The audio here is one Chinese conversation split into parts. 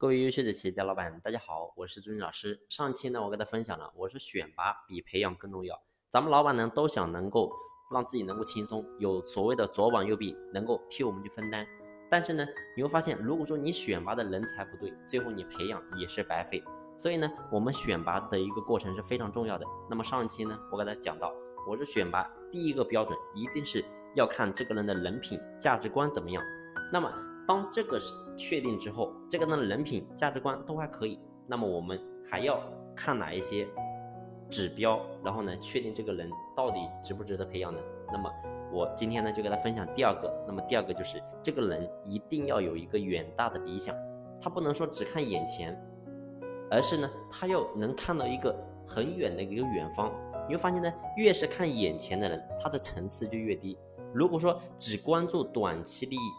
各位优秀的企业家老板，大家好，我是朱军老师。上期呢，我给大家分享了，我说选拔比培养更重要。咱们老板呢，都想能够让自己能够轻松，有所谓的左膀右臂，能够替我们去分担。但是呢，你会发现，如果说你选拔的人才不对，最后你培养也是白费。所以呢，我们选拔的一个过程是非常重要的。那么上期呢，我给大家讲到，我说选拔第一个标准一定是要看这个人的人品、价值观怎么样。那么当这个是确定之后，这个人的人品、价值观都还可以，那么我们还要看哪一些指标，然后呢，确定这个人到底值不值得培养呢？那么我今天呢，就给他分享第二个。那么第二个就是这个人一定要有一个远大的理想，他不能说只看眼前，而是呢，他要能看到一个很远的一个远方。你会发现呢，越是看眼前的人，他的层次就越低。如果说只关注短期利益，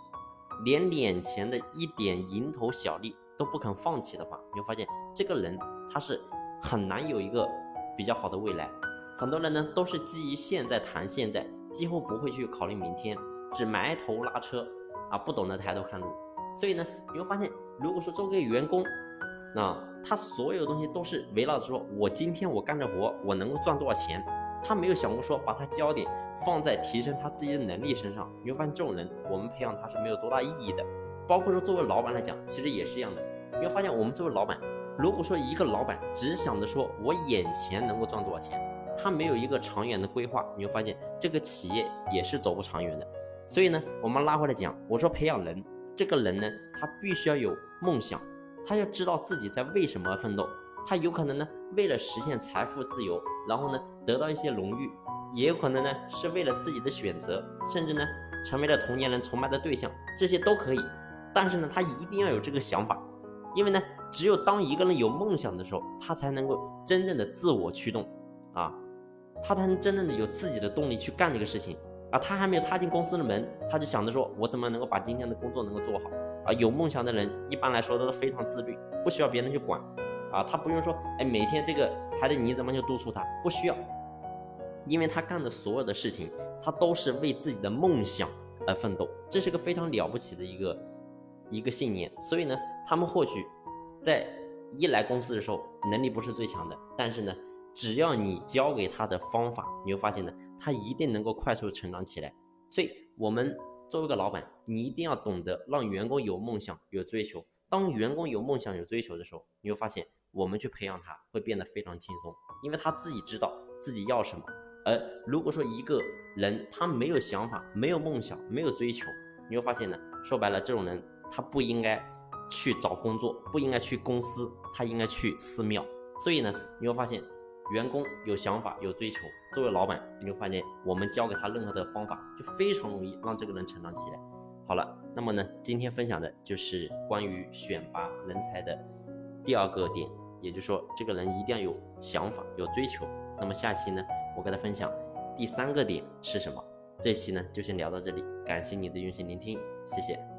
连眼前的一点蝇头小利都不肯放弃的话，你会发现这个人他是很难有一个比较好的未来。很多人呢都是基于现在谈现在，几乎不会去考虑明天，只埋头拉车啊，不懂得抬头看路。所以呢，你会发现，如果说作为员工，那他所有东西都是围绕着说我今天我干这活，我能够赚多少钱。他没有想过说把他焦点放在提升他自己的能力身上，你会发现这种人，我们培养他是没有多大意义的。包括说作为老板来讲，其实也是一样的。你会发现我们作为老板，如果说一个老板只想着说我眼前能够赚多少钱，他没有一个长远的规划，你会发现这个企业也是走不长远的。所以呢，我们拉回来讲，我说培养人，这个人呢，他必须要有梦想，他要知道自己在为什么而奋斗。他有可能呢，为了实现财富自由，然后呢得到一些荣誉，也有可能呢是为了自己的选择，甚至呢成为了同年人崇拜的对象，这些都可以。但是呢，他一定要有这个想法，因为呢，只有当一个人有梦想的时候，他才能够真正的自我驱动啊，他才能真正的有自己的动力去干这个事情啊。他还没有踏进公司的门，他就想着说，我怎么能够把今天的工作能够做好啊？有梦想的人一般来说都是非常自律，不需要别人去管。啊，他不用说，哎，每天这个还得你怎么去督促他？不需要，因为他干的所有的事情，他都是为自己的梦想而奋斗，这是个非常了不起的一个一个信念。所以呢，他们或许在一来公司的时候能力不是最强的，但是呢，只要你教给他的方法，你会发现呢，他一定能够快速成长起来。所以，我们作为一个老板，你一定要懂得让员工有梦想、有追求。当员工有梦想、有追求的时候，你会发现。我们去培养他会变得非常轻松，因为他自己知道自己要什么。而如果说一个人他没有想法、没有梦想、没有追求，你会发现呢，说白了，这种人他不应该去找工作，不应该去公司，他应该去寺庙。所以呢，你会发现，员工有想法、有追求，作为老板，你会发现我们教给他任何的方法，就非常容易让这个人成长起来。好了，那么呢，今天分享的就是关于选拔人才的。第二个点，也就是说，这个人一定要有想法、有追求。那么下期呢，我跟他分享第三个点是什么？这期呢就先聊到这里，感谢你的用心聆听，谢谢。